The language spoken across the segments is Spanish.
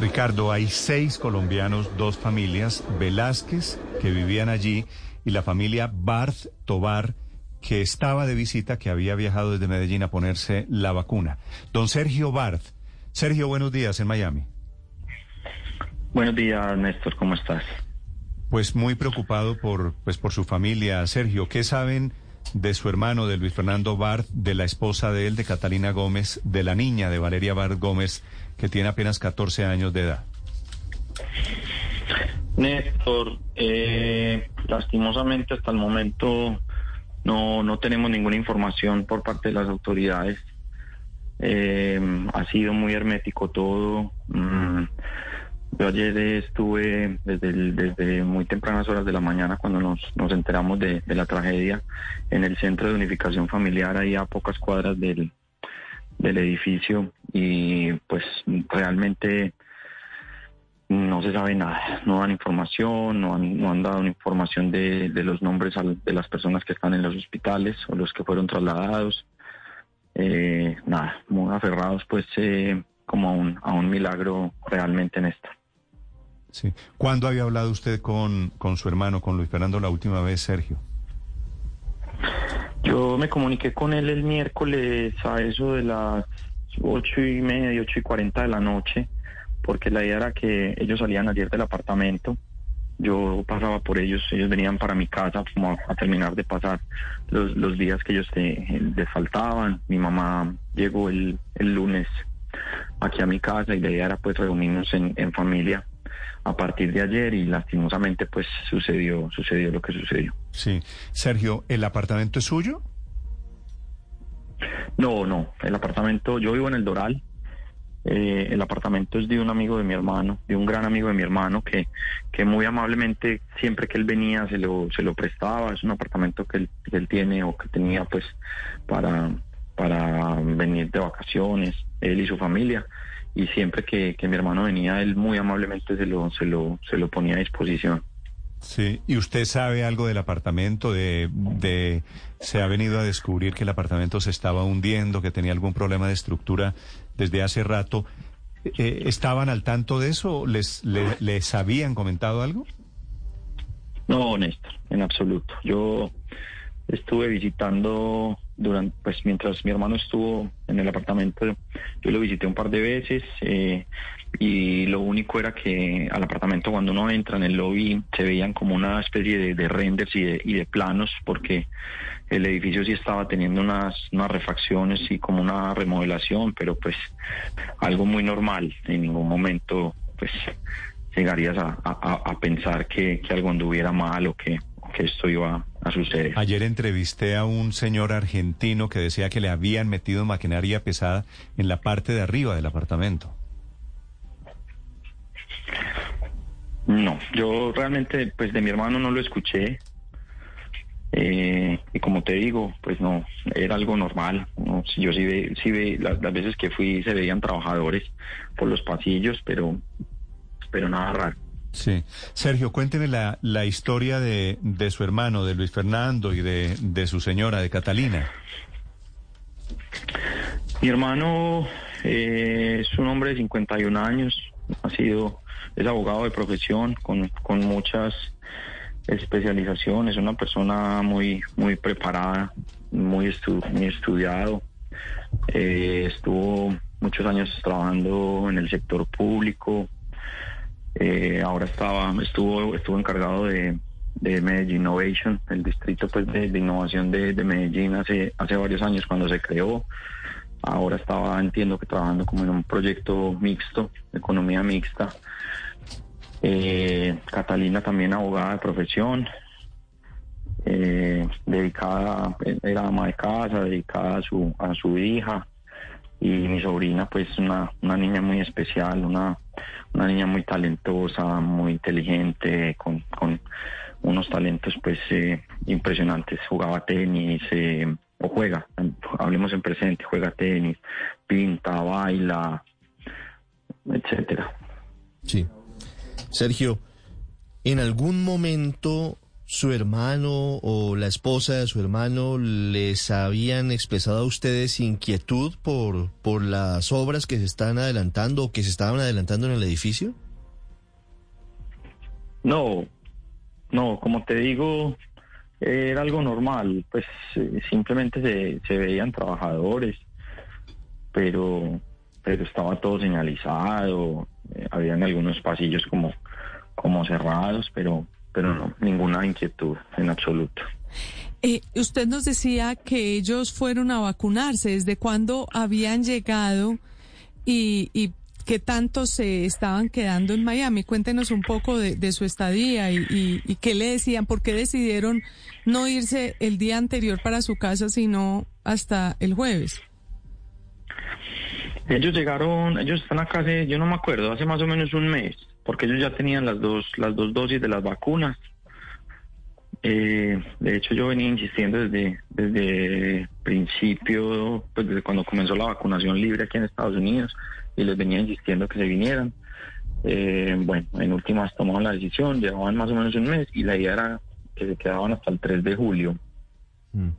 Ricardo, hay seis colombianos, dos familias, Velázquez, que vivían allí, y la familia Barth Tobar, que estaba de visita, que había viajado desde Medellín a ponerse la vacuna. Don Sergio Barth. Sergio, buenos días en Miami. Buenos días, Néstor, ¿cómo estás? Pues muy preocupado por, pues, por su familia. Sergio, ¿qué saben de su hermano, de Luis Fernando Barth, de la esposa de él, de Catalina Gómez, de la niña de Valeria Barth Gómez, que tiene apenas 14 años de edad? Néstor, eh, lastimosamente hasta el momento no, no tenemos ninguna información por parte de las autoridades. Eh, ha sido muy hermético todo. Mm, yo ayer estuve desde, desde muy tempranas horas de la mañana cuando nos, nos enteramos de, la tragedia en el centro de unificación familiar, ahí a pocas cuadras del, del edificio y pues realmente no se sabe nada, no dan información, no han, dado información de, los nombres de las personas que están en los hospitales o los que fueron trasladados. Eh, nada, muy aferrados pues eh, como a un, a un milagro realmente en esto. Sí. ¿Cuándo había hablado usted con, con su hermano, con Luis Fernando, la última vez, Sergio? Yo me comuniqué con él el miércoles a eso de las ocho y media y ocho y cuarenta de la noche, porque la idea era que ellos salían ayer del apartamento. Yo pasaba por ellos, ellos venían para mi casa como a, terminar de pasar los, los días que ellos les faltaban. Mi mamá llegó el, el lunes aquí a mi casa y la idea era pues reunirnos en, en familia a partir de ayer y lastimosamente pues sucedió sucedió lo que sucedió. Sí, Sergio, ¿el apartamento es suyo? No, no, el apartamento, yo vivo en el Doral. Eh, el apartamento es de un amigo de mi hermano, de un gran amigo de mi hermano que, que muy amablemente siempre que él venía se lo, se lo prestaba. Es un apartamento que él, que él tiene o que tenía pues para, para venir de vacaciones, él y su familia y siempre que, mi hermano venía, él muy amablemente se lo, se lo, se lo ponía a disposición. Sí, ¿y usted sabe algo del apartamento? De, de, ¿Se ha venido a descubrir que el apartamento se estaba hundiendo, que tenía algún problema de estructura desde hace rato? Eh, ¿Estaban al tanto de eso? ¿Les, les, les habían comentado algo? No, Néstor, en absoluto. Yo estuve visitando durante, pues mientras mi hermano estuvo en el apartamento, yo lo visité un par de veces eh, y lo único era que al apartamento cuando uno entra en el lobby se veían como una especie de, renders y de, y de, planos porque el edificio sí estaba teniendo unas, unas refacciones y como una remodelación, pero pues algo muy normal, en ningún momento pues llegarías a, a, pensar que, que algo anduviera mal o que que esto iba a. Ayer entrevisté a un señor argentino que decía que le habían metido maquinaria pesada en la parte de arriba del apartamento. No, yo realmente, pues de mi hermano no lo escuché. Eh, y como te digo, pues no, era algo normal. No, yo sí ve, sí ve las, las veces que fui se veían trabajadores por los pasillos, pero, pero nada raro. Sí. Sergio, cuénteme la, la historia de, de, su hermano, de Luis Fernando y de, de, su señora, de Catalina. Mi hermano eh, es un hombre de 51 años, ha sido, es abogado de profesión con, con muchas especializaciones, una persona muy, muy preparada, muy, estudiado, eh, estuvo muchos años trabajando en el sector público, eh, ahora estaba, estuvo, estuvo encargado de, de Medellín Innovation, el distrito pues, de, innovación de, Medellín hace, hace varios años cuando se creó. Ahora estaba, entiendo que trabajando como en un proyecto mixto, economía mixta. Eh, Catalina también abogada de profesión, eh, dedicada, era ama de casa, dedicada a su, a su hija y mi sobrina pues una, una niña muy especial, una una niña muy talentosa, muy inteligente, con, unos talentos pues eh, impresionantes. Jugaba tenis eh, o juega, hablemos en presente, juega tenis, pinta, baila, etcétera. Sí. Sergio, ¿en algún momento su hermano o la esposa de su hermano les habían expresado a ustedes inquietud por, por las obras que se están adelantando o que se estaban adelantando en el edificio? No, no, como te digo, era algo normal, pues eh, simplemente se, se veían trabajadores, pero, pero estaba todo señalizado, eh, habían algunos pasillos como, como cerrados, pero pero no, ninguna inquietud en absoluto. Eh, usted nos decía que ellos fueron a vacunarse. ¿Desde cuándo habían llegado y, y qué tanto se estaban quedando en Miami? Cuéntenos un poco de, su estadía y, y, qué le decían, por qué decidieron no irse el día anterior para su casa, sino hasta el jueves. Ellos llegaron, ellos están acá hace, yo no me acuerdo, hace más o menos un mes porque ellos ya tenían las dos, las dos dosis de las vacunas. Eh, de hecho, yo venía insistiendo desde, desde principio, pues desde cuando comenzó la vacunación libre aquí en Estados Unidos, y les venía insistiendo que se vinieran. Eh, bueno, en últimas tomaron la decisión, llevaban más o menos un mes, y la idea era que se quedaban hasta el 3 de julio. Mm.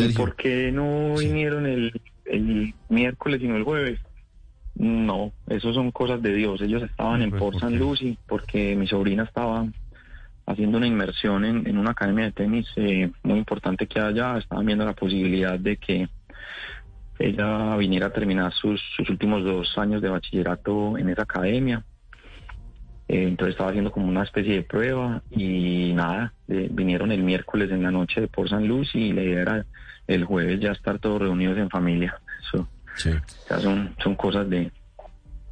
¿Y por qué no vinieron el, el miércoles sino el jueves? No, eso son cosas de Dios. Ellos estaban en pues, Port San Lucie porque mi sobrina estaba haciendo una inmersión en, una academia de tenis eh, muy importante que allá. Estaban viendo la posibilidad de que ella viniera a terminar sus, últimos dos años de bachillerato en esa academia. Eh, entonces estaba haciendo como una especie de prueba y nada, eh, vinieron el miércoles en la noche de Port San Lucie y la idea era el jueves ya estar todos reunidos en familia. Eso Sí. son, son cosas de,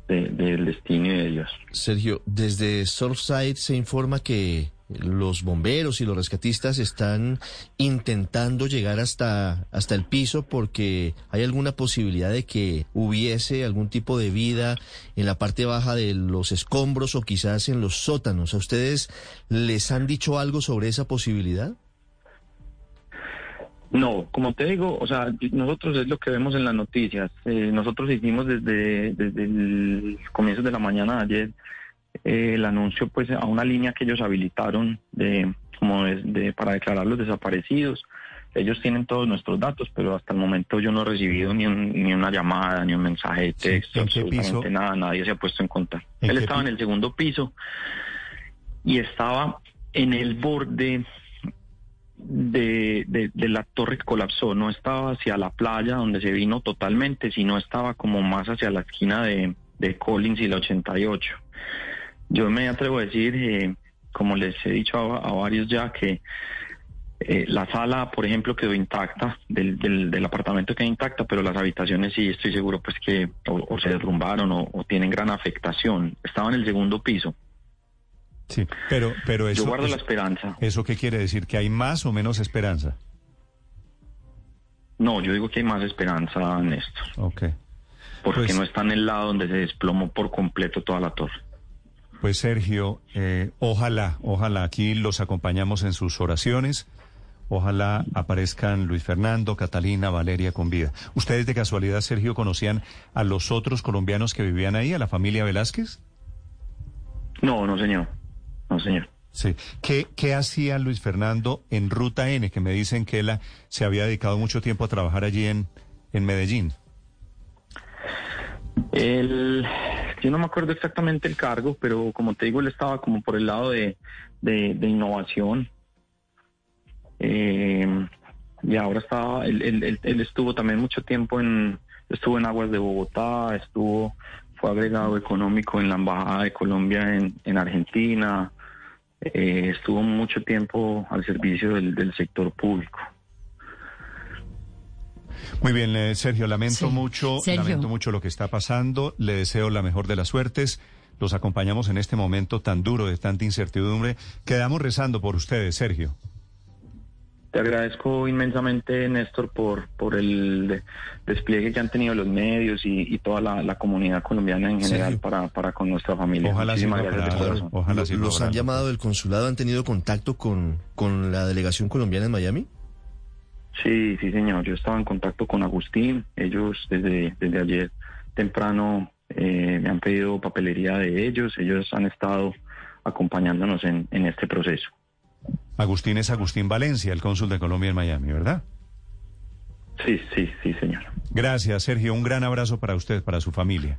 del destino de Dios. Sergio, desde Surfside se informa que los bomberos y los rescatistas están intentando llegar hasta, hasta el piso porque hay alguna posibilidad de que hubiese algún tipo de vida en la parte baja de los escombros o quizás en los sótanos. ¿A ustedes les han dicho algo sobre esa posibilidad? No, como te digo, o sea, nosotros es lo que vemos en las noticias. Eh, nosotros hicimos desde, desde el comienzo de la mañana de ayer eh, el anuncio pues a una línea que ellos habilitaron de como de, para declarar los desaparecidos. Ellos tienen todos nuestros datos, pero hasta el momento yo no he recibido ni, ni una llamada, ni un mensaje de texto, absolutamente nada, nadie se ha puesto en contacto. Él estaba en el segundo piso y estaba en el borde de, de, la torre colapsó no estaba hacia la playa donde se vino totalmente, sino estaba como más hacia la esquina de, de Collins y la 88. Yo me atrevo a decir, eh, como les he dicho a, varios ya, que eh, la sala, por ejemplo, quedó intacta, del, del, apartamento quedó intacta, pero las habitaciones sí estoy seguro pues que o, se derrumbaron o tienen gran afectación. Estaba en el segundo piso. Sí, pero, pero eso... Yo guardo la esperanza. ¿Eso qué quiere decir? ¿Que hay más o menos esperanza? No, yo digo que hay más esperanza, Néstor. Ok. Porque pues no está en el lado donde se desplomó por completo toda la torre. Pues Sergio, eh, ojalá, ojalá aquí los acompañamos en sus oraciones. Ojalá aparezcan Luis Fernando, Catalina, Valeria con vida. ¿Ustedes de casualidad, Sergio, conocían a los otros colombianos que vivían ahí, a la familia Velázquez? No, no, señor. No, señor. Sí. ¿Qué, ¿Qué hacía Luis Fernando en Ruta N? Que me dicen que él se había dedicado mucho tiempo a trabajar allí en, en Medellín. Él, yo no me acuerdo exactamente el cargo, pero como te digo, él estaba como por el lado de, de, innovación. Eh, y ahora estaba, él, él, él, estuvo también mucho tiempo en, estuvo en Aguas de Bogotá, estuvo fue agregado económico en la Embajada de Colombia en, Argentina, eh, estuvo mucho tiempo al servicio del, sector público. Muy bien, eh, Sergio, lamento mucho, lamento mucho lo que está pasando. Le deseo la mejor de las suertes. Los acompañamos en este momento tan duro de tanta incertidumbre. Quedamos rezando por ustedes, Sergio. Te agradezco inmensamente, Néstor, por, por el de- despliegue que han tenido los medios y, y toda la, la comunidad colombiana en general Sí. para, para con nuestra familia. Ojalá Muchísimas sí, ojalá, corazón. ojalá sí ¿Los han llamado del consulado? ¿Han tenido contacto con, con la delegación colombiana en Miami? Sí, sí, señor. Yo estaba en contacto con Agustín. Ellos desde, desde ayer temprano eh, me han pedido papelería de ellos. Ellos han estado acompañándonos en, en este proceso. Agustín es Agustín Valencia, el cónsul de Colombia en Miami, ¿verdad? Sí, sí, sí, señor. Gracias, Sergio. Un gran abrazo para usted, para su familia.